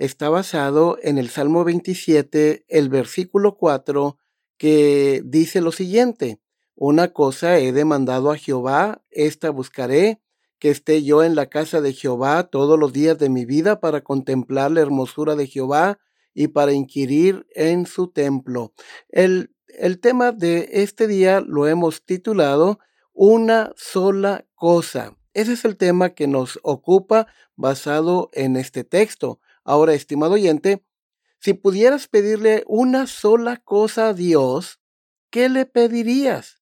está basado en el Salmo 27, el versículo 4, que dice lo siguiente, Una cosa he demandado a Jehová, esta buscaré, que esté yo en la casa de Jehová todos los días de mi vida para contemplar la hermosura de Jehová y para inquirir en su templo. El, el tema de este día lo hemos titulado Una sola cosa. Ese es el tema que nos ocupa basado en este texto. Ahora, estimado oyente, si pudieras pedirle una sola cosa a Dios, ¿qué le pedirías?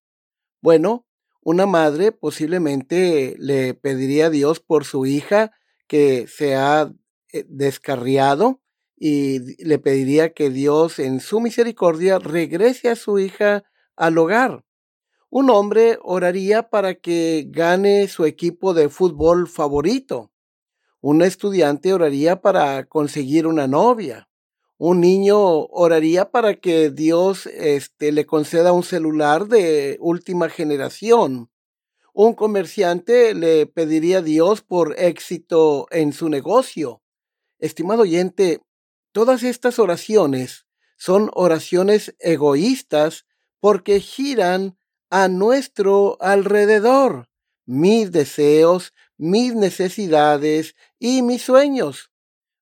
Bueno, una madre posiblemente le pediría a Dios por su hija que se ha eh, descarriado y le pediría que Dios en su misericordia regrese a su hija al hogar. Un hombre oraría para que gane su equipo de fútbol favorito. Un estudiante oraría para conseguir una novia. Un niño oraría para que Dios este, le conceda un celular de última generación. Un comerciante le pediría a Dios por éxito en su negocio. Estimado oyente, todas estas oraciones son oraciones egoístas porque giran a nuestro alrededor. Mis deseos, mis necesidades y mis sueños.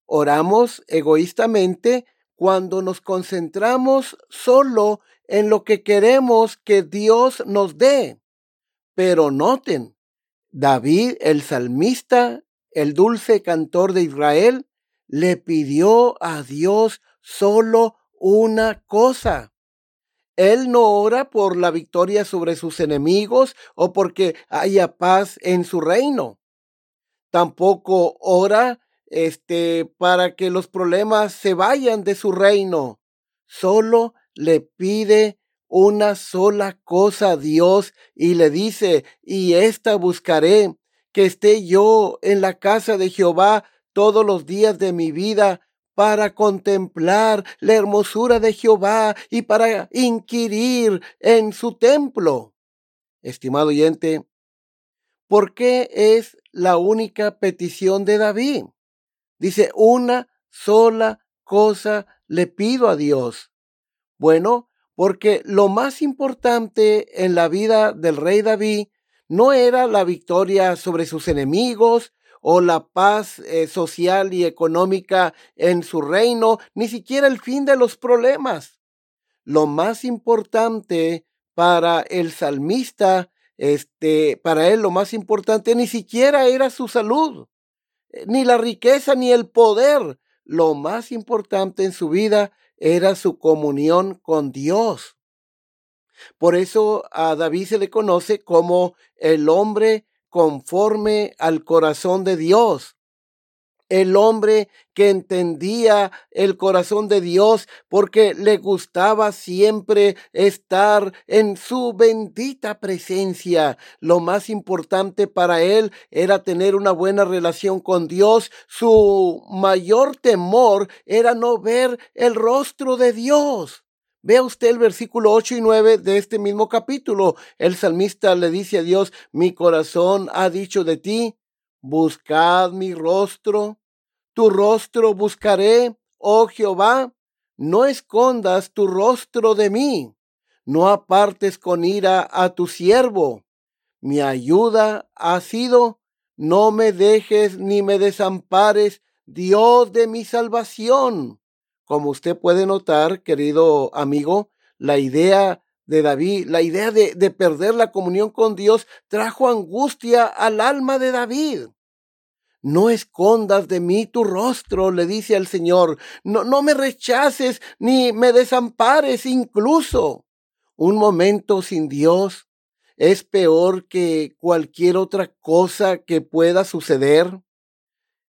Oramos egoístamente cuando nos concentramos solo en lo que queremos que Dios nos dé. Pero noten, David, el salmista, el dulce cantor de Israel, le pidió a Dios solo una cosa. Él no ora por la victoria sobre sus enemigos o porque haya paz en su reino tampoco ora este para que los problemas se vayan de su reino. Solo le pide una sola cosa a Dios y le dice, y esta buscaré, que esté yo en la casa de Jehová todos los días de mi vida para contemplar la hermosura de Jehová y para inquirir en su templo. Estimado oyente, ¿por qué es la única petición de David. Dice, una sola cosa le pido a Dios. Bueno, porque lo más importante en la vida del rey David no era la victoria sobre sus enemigos o la paz eh, social y económica en su reino, ni siquiera el fin de los problemas. Lo más importante para el salmista este, para él lo más importante ni siquiera era su salud, eh, ni la riqueza, ni el poder. Lo más importante en su vida era su comunión con Dios. Por eso a David se le conoce como el hombre conforme al corazón de Dios el hombre que entendía el corazón de Dios porque le gustaba siempre estar en su bendita presencia. Lo más importante para él era tener una buena relación con Dios. Su mayor temor era no ver el rostro de Dios. Vea usted el versículo 8 y 9 de este mismo capítulo. El salmista le dice a Dios, mi corazón ha dicho de ti, buscad mi rostro. Tu rostro buscaré, oh Jehová, no escondas tu rostro de mí, no apartes con ira a tu siervo. Mi ayuda ha sido, no me dejes ni me desampares, Dios de mi salvación. Como usted puede notar, querido amigo, la idea de David, la idea de, de perder la comunión con Dios, trajo angustia al alma de David. No escondas de mí tu rostro, le dice al Señor. No, no me rechaces ni me desampares incluso. Un momento sin Dios es peor que cualquier otra cosa que pueda suceder.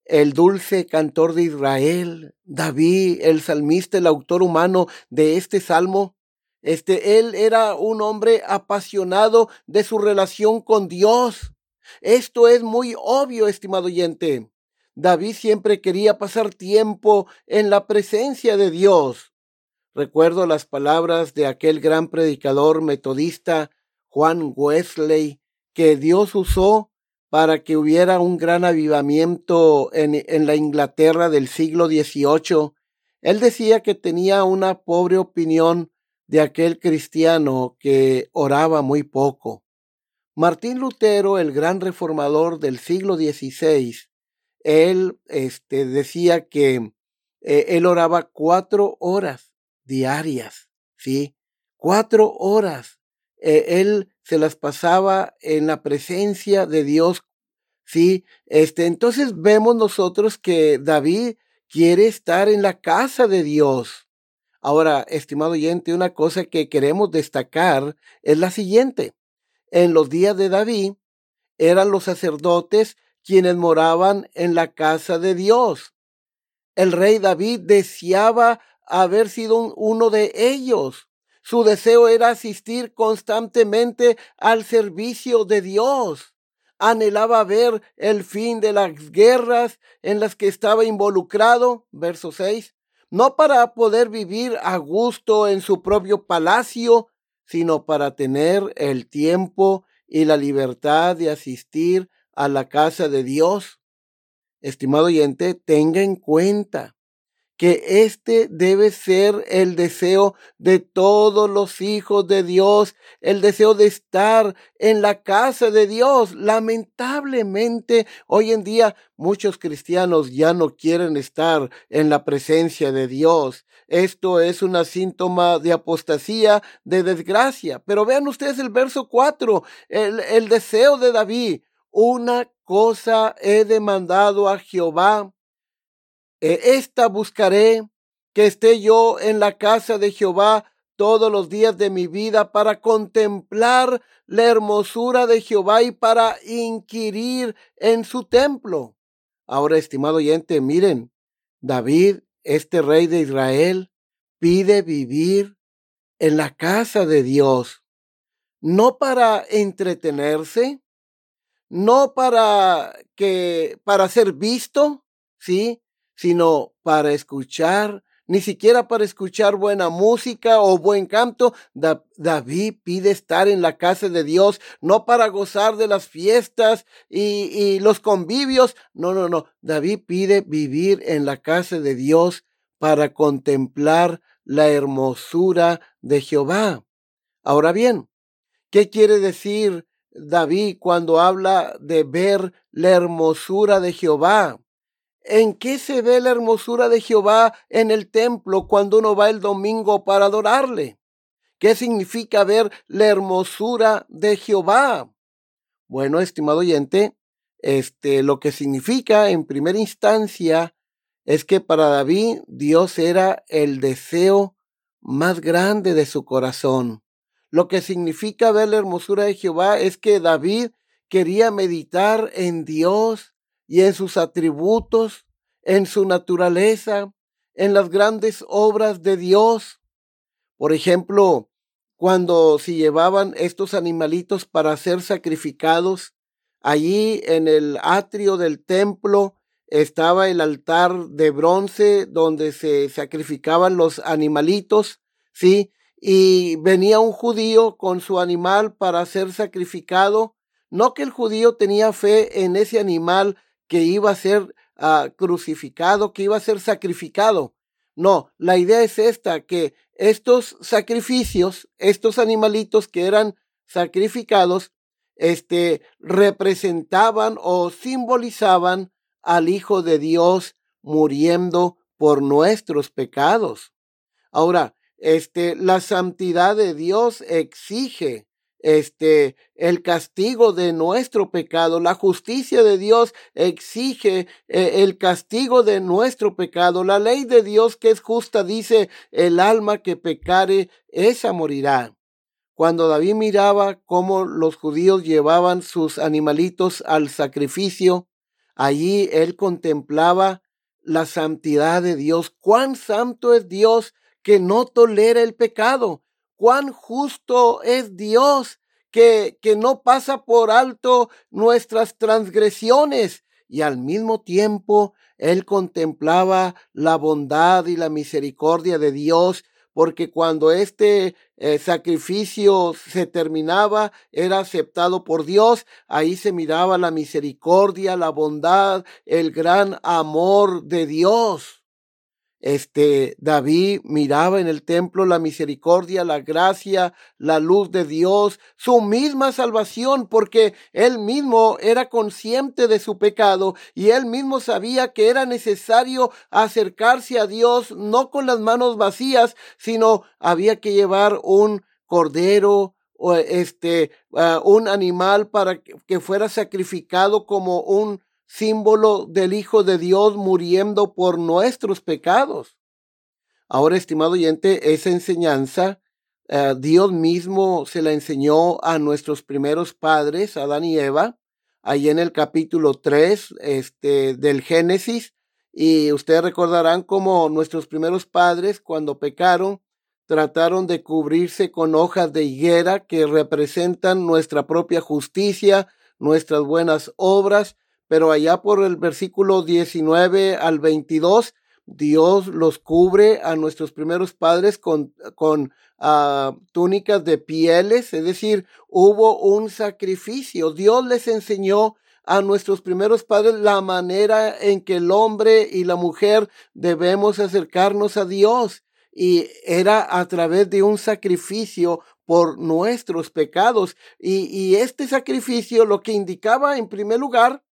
El dulce cantor de Israel, David, el salmista, el autor humano de este salmo, este, él era un hombre apasionado de su relación con Dios. Esto es muy obvio, estimado oyente. David siempre quería pasar tiempo en la presencia de Dios. Recuerdo las palabras de aquel gran predicador metodista Juan Wesley que Dios usó para que hubiera un gran avivamiento en, en la Inglaterra del siglo XVIII. Él decía que tenía una pobre opinión de aquel cristiano que oraba muy poco. Martín Lutero, el gran reformador del siglo XVI, él este, decía que eh, él oraba cuatro horas diarias, ¿sí? Cuatro horas. Eh, él se las pasaba en la presencia de Dios, ¿sí? Este, entonces vemos nosotros que David quiere estar en la casa de Dios. Ahora, estimado oyente, una cosa que queremos destacar es la siguiente. En los días de David eran los sacerdotes quienes moraban en la casa de Dios. El rey David deseaba haber sido uno de ellos. Su deseo era asistir constantemente al servicio de Dios. Anhelaba ver el fin de las guerras en las que estaba involucrado. Verso 6 no para poder vivir a gusto en su propio palacio, sino para tener el tiempo y la libertad de asistir a la casa de Dios. Estimado oyente, tenga en cuenta que este debe ser el deseo de todos los hijos de Dios, el deseo de estar en la casa de Dios. Lamentablemente, hoy en día muchos cristianos ya no quieren estar en la presencia de Dios. Esto es una síntoma de apostasía, de desgracia. Pero vean ustedes el verso 4, el, el deseo de David. Una cosa he demandado a Jehová esta buscaré, que esté yo en la casa de Jehová todos los días de mi vida para contemplar la hermosura de Jehová y para inquirir en su templo. Ahora, estimado oyente, miren, David, este rey de Israel, pide vivir en la casa de Dios, no para entretenerse, no para que para ser visto, ¿sí? Sino para escuchar, ni siquiera para escuchar buena música o buen canto. David pide estar en la casa de Dios, no para gozar de las fiestas y, y los convivios. No, no, no. David pide vivir en la casa de Dios para contemplar la hermosura de Jehová. Ahora bien, ¿qué quiere decir David cuando habla de ver la hermosura de Jehová? ¿En qué se ve la hermosura de Jehová en el templo cuando uno va el domingo para adorarle? ¿Qué significa ver la hermosura de Jehová? Bueno, estimado oyente, este, lo que significa en primera instancia es que para David Dios era el deseo más grande de su corazón. Lo que significa ver la hermosura de Jehová es que David quería meditar en Dios y en sus atributos, en su naturaleza, en las grandes obras de Dios. Por ejemplo, cuando se llevaban estos animalitos para ser sacrificados, allí en el atrio del templo estaba el altar de bronce donde se sacrificaban los animalitos, ¿sí? Y venía un judío con su animal para ser sacrificado. No que el judío tenía fe en ese animal que iba a ser ah, crucificado, que iba a ser sacrificado. No, la idea es esta, que estos sacrificios, estos animalitos que eran sacrificados, este, representaban o simbolizaban al Hijo de Dios muriendo por nuestros pecados. Ahora, este, la santidad de Dios exige este, el castigo de nuestro pecado. La justicia de Dios exige eh, el castigo de nuestro pecado. La ley de Dios que es justa dice, el alma que pecare, esa morirá. Cuando David miraba cómo los judíos llevaban sus animalitos al sacrificio, allí él contemplaba la santidad de Dios. Cuán santo es Dios que no tolera el pecado cuán justo es Dios que, que no pasa por alto nuestras transgresiones. Y al mismo tiempo él contemplaba la bondad y la misericordia de Dios porque cuando este eh, sacrificio se terminaba, era aceptado por Dios, ahí se miraba la misericordia, la bondad, el gran amor de Dios este David miraba en el templo la misericordia, la gracia, la luz de Dios, su misma salvación, porque él mismo era consciente de su pecado y él mismo sabía que era necesario acercarse a Dios no con las manos vacías, sino había que llevar un cordero o este ah, un animal para que fuera sacrificado como un símbolo del Hijo de Dios muriendo por nuestros pecados. Ahora, estimado oyente, esa enseñanza eh, Dios mismo se la enseñó a nuestros primeros padres, Adán y Eva, ahí en el capítulo 3 este, del Génesis. Y ustedes recordarán cómo nuestros primeros padres, cuando pecaron, trataron de cubrirse con hojas de higuera que representan nuestra propia justicia, nuestras buenas obras, pero allá por el versículo 19 al 22, Dios los cubre a nuestros primeros padres con, con ah, túnicas de pieles, es decir, hubo un sacrificio. Dios les enseñó a nuestros primeros padres la manera en que el hombre y la mujer debemos acercarnos a Dios. Y era a través de un sacrificio por nuestros pecados. Y, y este sacrificio lo que indicaba en primer lugar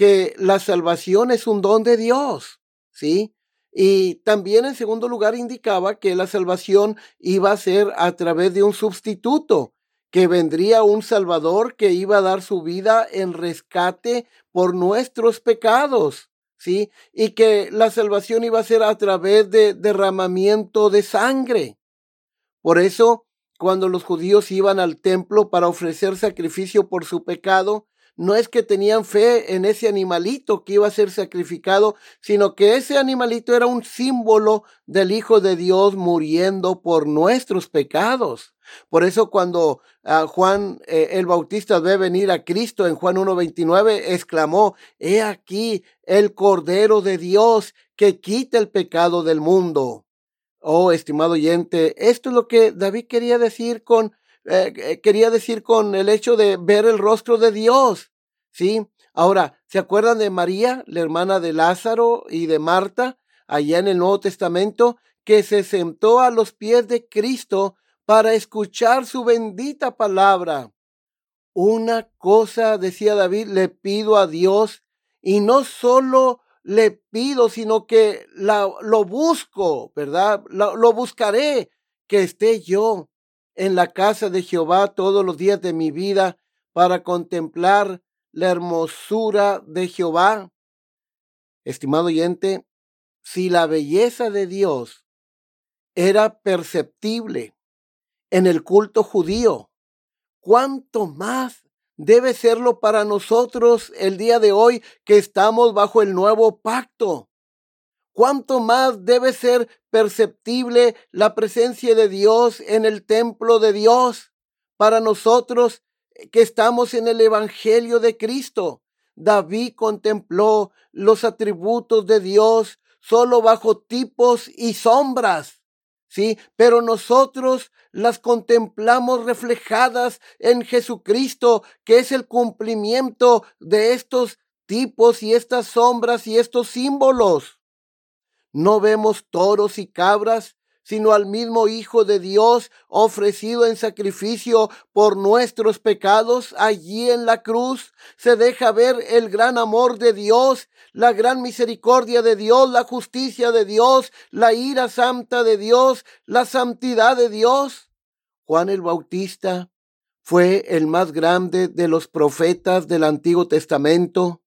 que la salvación es un don de Dios, ¿sí? Y también en segundo lugar indicaba que la salvación iba a ser a través de un sustituto, que vendría un Salvador que iba a dar su vida en rescate por nuestros pecados, ¿sí? Y que la salvación iba a ser a través de derramamiento de sangre. Por eso, cuando los judíos iban al templo para ofrecer sacrificio por su pecado, no es que tenían fe en ese animalito que iba a ser sacrificado, sino que ese animalito era un símbolo del Hijo de Dios muriendo por nuestros pecados. Por eso cuando ah, Juan eh, el Bautista ve venir a Cristo en Juan 1.29, exclamó, He aquí el Cordero de Dios que quita el pecado del mundo. Oh, estimado oyente, esto es lo que David quería decir con eh, eh, quería decir con el hecho de ver el rostro de Dios. ¿Sí? Ahora, ¿se acuerdan de María, la hermana de Lázaro y de Marta, allá en el Nuevo Testamento, que se sentó a los pies de Cristo para escuchar su bendita palabra? Una cosa, decía David, le pido a Dios, y no solo le pido, sino que lo busco, ¿verdad? lo buscaré, que esté yo en la casa de Jehová todos los días de mi vida para contemplar la hermosura de Jehová. Estimado oyente, si la belleza de Dios era perceptible en el culto judío, ¿cuánto más debe serlo para nosotros el día de hoy que estamos bajo el nuevo pacto? ¿Cuánto más debe ser perceptible la presencia de Dios en el templo de Dios para nosotros que estamos en el Evangelio de Cristo? David contempló los atributos de Dios solo bajo tipos y sombras. Sí, pero nosotros las contemplamos reflejadas en Jesucristo, que es el cumplimiento de estos tipos y estas sombras y estos símbolos. No vemos toros y cabras, sino al mismo Hijo de Dios ofrecido en sacrificio por nuestros pecados allí en la cruz. Se deja ver el gran amor de Dios, la gran misericordia de Dios, la justicia de Dios, la ira santa de Dios, la santidad de Dios. Juan el Bautista fue el más grande de los profetas del Antiguo Testamento.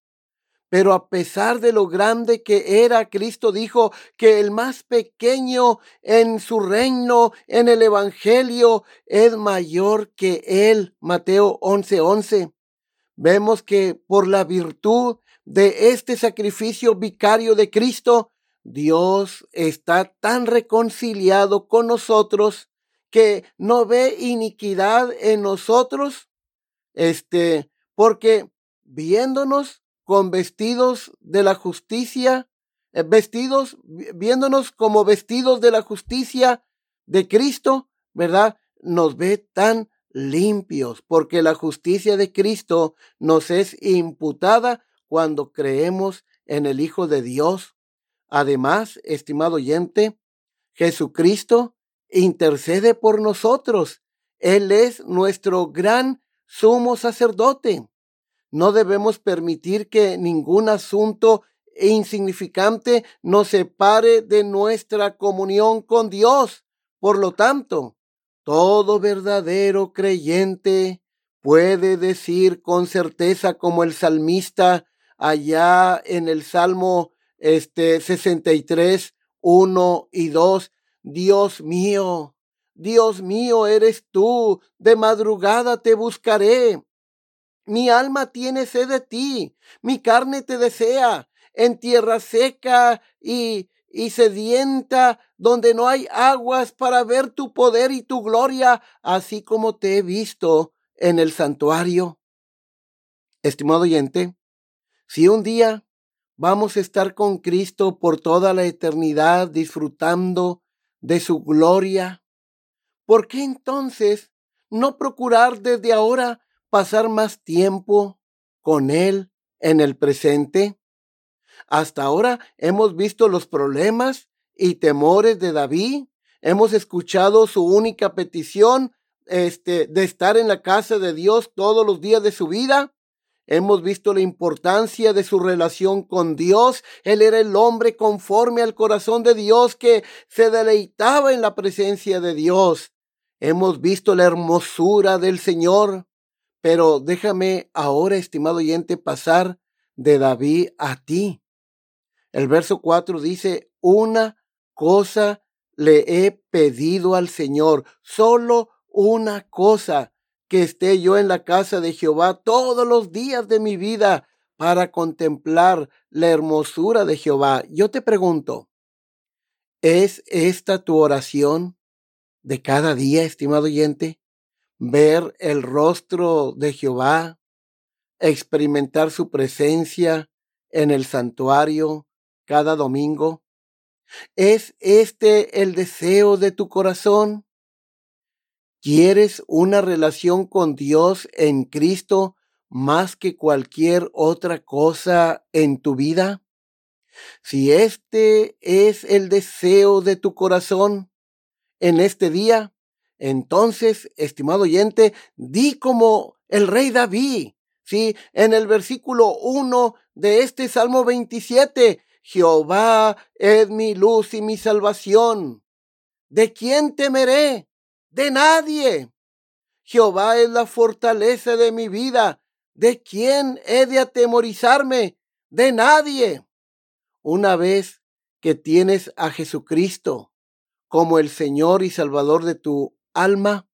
Pero a pesar de lo grande que era, Cristo dijo que el más pequeño en su reino, en el Evangelio, es mayor que él. Mateo 11:11. Vemos que por la virtud de este sacrificio vicario de Cristo, Dios está tan reconciliado con nosotros que no ve iniquidad en nosotros, este, porque viéndonos con vestidos de la justicia, eh, vestidos, viéndonos como vestidos de la justicia de Cristo, ¿verdad? Nos ve tan limpios, porque la justicia de Cristo nos es imputada cuando creemos en el Hijo de Dios. Además, estimado oyente, Jesucristo intercede por nosotros. Él es nuestro gran sumo sacerdote. No debemos permitir que ningún asunto insignificante nos separe de nuestra comunión con Dios. Por lo tanto, todo verdadero creyente puede decir con certeza como el salmista allá en el Salmo este 63, 1 y 2, Dios mío, Dios mío eres tú, de madrugada te buscaré. Mi alma tiene sed de ti, mi carne te desea, en tierra seca y, y sedienta, donde no hay aguas para ver tu poder y tu gloria, así como te he visto en el santuario. Estimado oyente, si un día vamos a estar con Cristo por toda la eternidad disfrutando de su gloria, ¿por qué entonces no procurar desde ahora pasar más tiempo con Él en el presente? Hasta ahora hemos visto los problemas y temores de David, hemos escuchado su única petición este, de estar en la casa de Dios todos los días de su vida. Hemos visto la importancia de su relación con Dios. Él era el hombre conforme al corazón de Dios que se deleitaba en la presencia de Dios. Hemos visto la hermosura del Señor. Pero déjame ahora, estimado oyente, pasar de David a ti. El verso 4 dice, una cosa le he pedido al Señor, solo una cosa, que esté yo en la casa de Jehová todos los días de mi vida para contemplar la hermosura de Jehová. Yo te pregunto, ¿es esta tu oración de cada día, estimado oyente? Ver el rostro de Jehová, experimentar su presencia en el santuario cada domingo? ¿Es este el deseo de tu corazón? ¿Quieres una relación con Dios en Cristo más que cualquier otra cosa en tu vida? Si este es el deseo de tu corazón en este día, entonces, estimado oyente, di como el rey David, sí, en el versículo 1 de este Salmo 27, Jehová es mi luz y mi salvación. ¿De quién temeré? De nadie. Jehová es la fortaleza de mi vida. ¿De quién he de atemorizarme? De nadie. Una vez que tienes a Jesucristo como el Señor y Salvador de tu alma,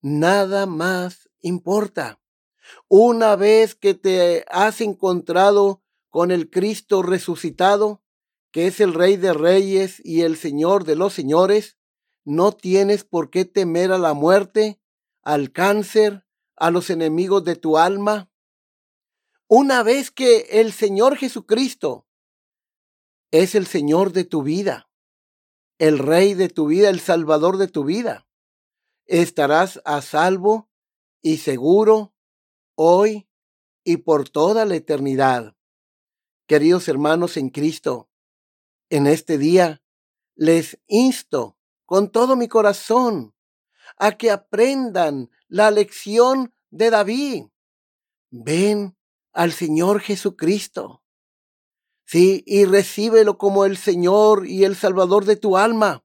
nada más importa. Una vez que te has encontrado con el Cristo resucitado, que es el Rey de Reyes y el Señor de los Señores, no tienes por qué temer a la muerte, al cáncer, a los enemigos de tu alma. Una vez que el Señor Jesucristo es el Señor de tu vida, el Rey de tu vida, el Salvador de tu vida, estarás a salvo y seguro hoy y por toda la eternidad. Queridos hermanos en Cristo, en este día les insto con todo mi corazón a que aprendan la lección de David. Ven al Señor Jesucristo. Sí, y recíbelo como el Señor y el Salvador de tu alma.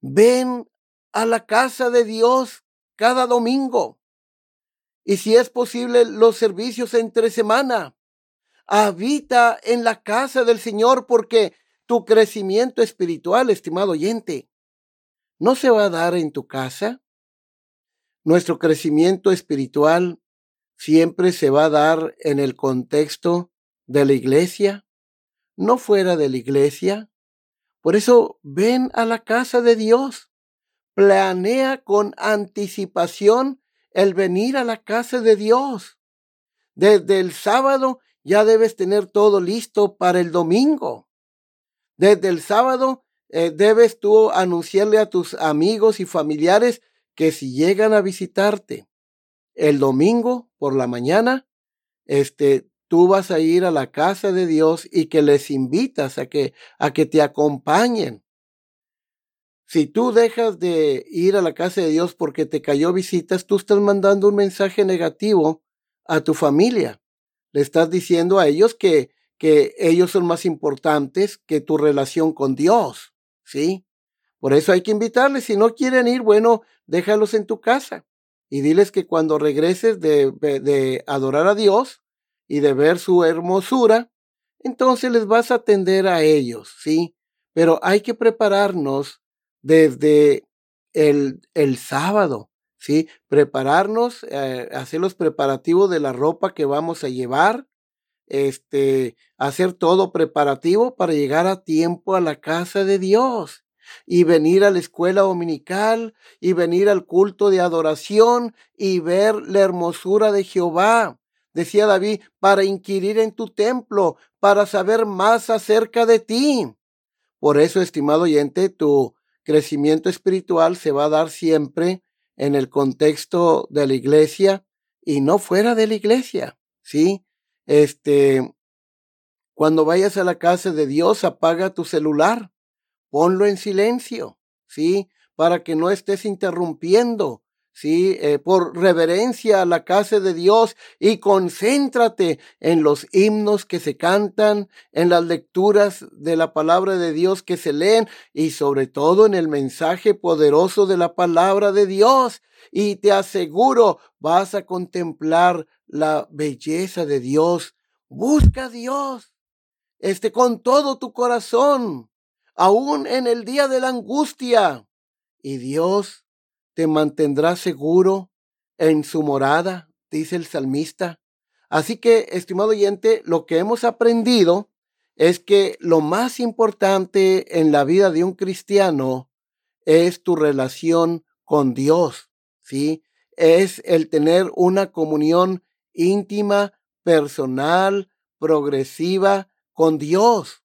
Ven a la casa de Dios cada domingo. Y si es posible, los servicios entre semana. Habita en la casa del Señor porque tu crecimiento espiritual, estimado oyente, no se va a dar en tu casa. Nuestro crecimiento espiritual siempre se va a dar en el contexto de la iglesia, no fuera de la iglesia. Por eso ven a la casa de Dios. Planea con anticipación el venir a la casa de Dios. Desde el sábado ya debes tener todo listo para el domingo. Desde el sábado eh, debes tú anunciarle a tus amigos y familiares que si llegan a visitarte el domingo por la mañana, este, tú vas a ir a la casa de Dios y que les invitas a que, a que te acompañen. Si tú dejas de ir a la casa de Dios porque te cayó visitas, tú estás mandando un mensaje negativo a tu familia. Le estás diciendo a ellos que, que ellos son más importantes que tu relación con Dios. ¿sí? Por eso hay que invitarles. Si no quieren ir, bueno, déjalos en tu casa y diles que cuando regreses de, de adorar a Dios y de ver su hermosura, entonces les vas a atender a ellos, ¿sí? Pero hay que prepararnos desde el, el sábado, ¿sí? Prepararnos, eh, hacer los preparativos de la ropa que vamos a llevar, este, hacer todo preparativo para llegar a tiempo a la casa de Dios y venir a la escuela dominical y venir al culto de adoración y ver la hermosura de Jehová. Decía David, para inquirir en tu templo, para saber más acerca de ti. Por eso, estimado oyente, tu crecimiento espiritual se va a dar siempre en el contexto de la iglesia y no fuera de la iglesia, ¿sí? Este, cuando vayas a la casa de Dios, apaga tu celular, ponlo en silencio, ¿sí? Para que no estés interrumpiendo, ¿sí? Eh, por reverencia a la casa de Dios y concéntrate en los himnos que se cantan, en las lecturas de la palabra de Dios que se leen y sobre todo en el mensaje poderoso de la palabra de Dios. Y te aseguro, vas a contemplar la belleza de Dios. Busca a Dios, este, con todo tu corazón, aún en el día de la angustia. Y Dios te mantendrá seguro en su morada, dice el salmista. Así que, estimado oyente, lo que hemos aprendido es que lo más importante en la vida de un cristiano es tu relación con Dios, ¿sí? Es el tener una comunión íntima, personal, progresiva con Dios.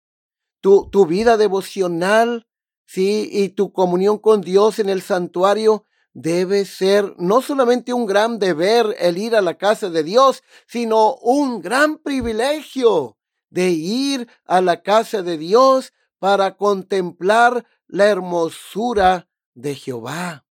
Tu, tu vida devocional, sí, y tu comunión con Dios en el santuario debe ser no solamente un gran deber el ir a la casa de Dios, sino un gran privilegio de ir a la casa de Dios para contemplar la hermosura de Jehová.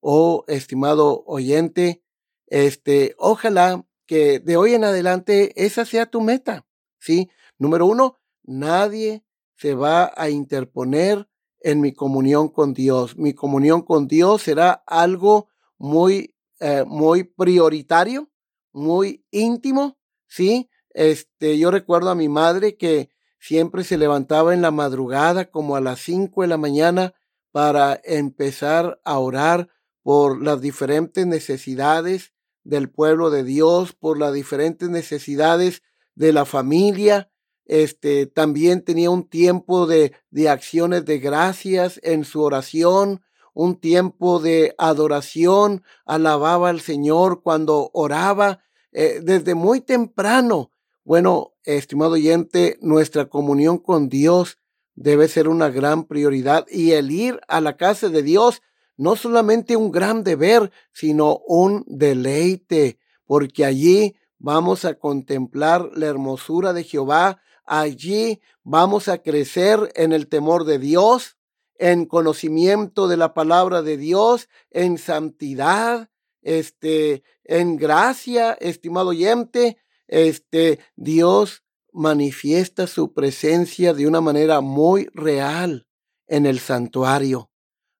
Oh, estimado oyente, este, ojalá que de hoy en adelante esa sea tu meta, ¿sí? Número uno, nadie se va a interponer en mi comunión con Dios. Mi comunión con Dios será algo muy, eh, muy prioritario, muy íntimo, ¿sí? Este, yo recuerdo a mi madre que siempre se levantaba en la madrugada como a las cinco de la mañana para empezar a orar por las diferentes necesidades del pueblo de Dios, por las diferentes necesidades de la familia. Este también tenía un tiempo de, de acciones de gracias en su oración, un tiempo de adoración, alababa al Señor cuando oraba eh, desde muy temprano. Bueno, estimado oyente, nuestra comunión con Dios debe ser una gran prioridad y el ir a la casa de Dios no solamente un gran deber, sino un deleite, porque allí vamos a contemplar la hermosura de Jehová, allí vamos a crecer en el temor de Dios, en conocimiento de la palabra de Dios, en santidad, este, en gracia, estimado oyente, este, Dios manifiesta su presencia de una manera muy real en el santuario.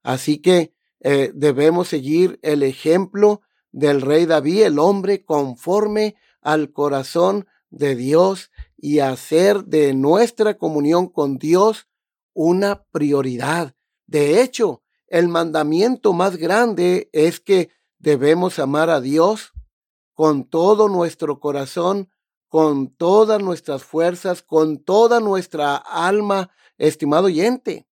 Así que eh, debemos seguir el ejemplo del rey David, el hombre conforme al corazón de Dios y hacer de nuestra comunión con Dios una prioridad. De hecho, el mandamiento más grande es que debemos amar a Dios con todo nuestro corazón, con todas nuestras fuerzas, con toda nuestra alma, estimado oyente.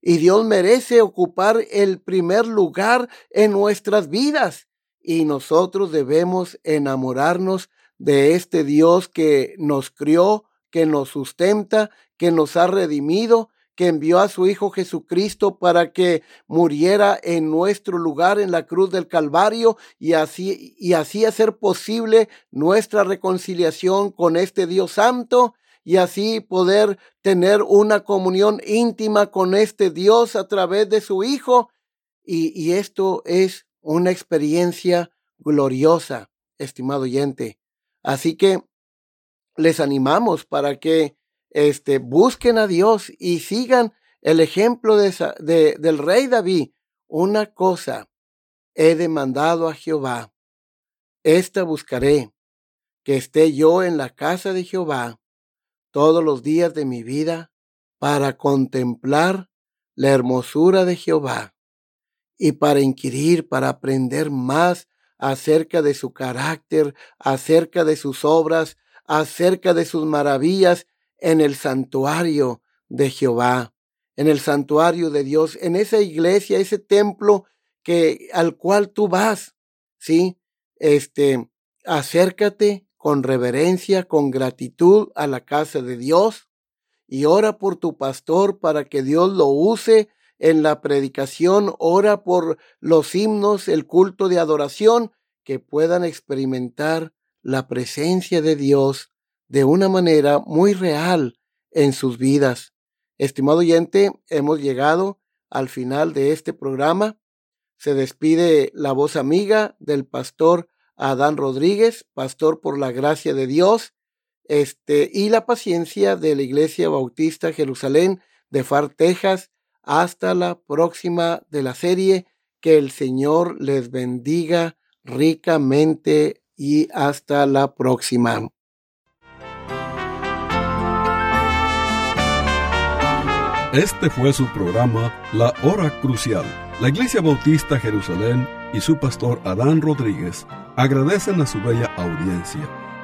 Y Dios merece ocupar el primer lugar en nuestras vidas. Y nosotros debemos enamorarnos de este Dios que nos crió, que nos sustenta, que nos ha redimido, que envió a su Hijo Jesucristo para que muriera en nuestro lugar en la cruz del Calvario y así, y así hacer posible nuestra reconciliación con este Dios Santo y así poder tener una comunión íntima con este Dios a través de su Hijo. Y, y esto es una experiencia gloriosa, estimado oyente. Así que les animamos para que este, busquen a Dios y sigan el ejemplo de, de, del rey David. Una cosa he demandado a Jehová, esta buscaré, que esté yo en la casa de Jehová todos los días de mi vida para contemplar la hermosura de Jehová y para inquirir, para aprender más acerca de su carácter, acerca de sus obras, acerca de sus maravillas en el santuario de Jehová, en el santuario de Dios, en esa iglesia, ese templo que al cual tú vas, ¿sí? Este, acércate con reverencia, con gratitud a la casa de Dios y ora por tu pastor para que Dios lo use en la predicación, ora por los himnos, el culto de adoración, que puedan experimentar la presencia de Dios de una manera muy real en sus vidas. Estimado oyente, hemos llegado al final de este programa. Se despide la voz amiga del pastor Adán Rodríguez, pastor por la gracia de Dios, este, y la paciencia de la Iglesia Bautista Jerusalén de Far, Texas. Hasta la próxima de la serie. Que el Señor les bendiga ricamente y hasta la próxima. Este fue su programa La Hora Crucial. La Iglesia Bautista Jerusalén y su pastor Adán Rodríguez agradecen a su bella audiencia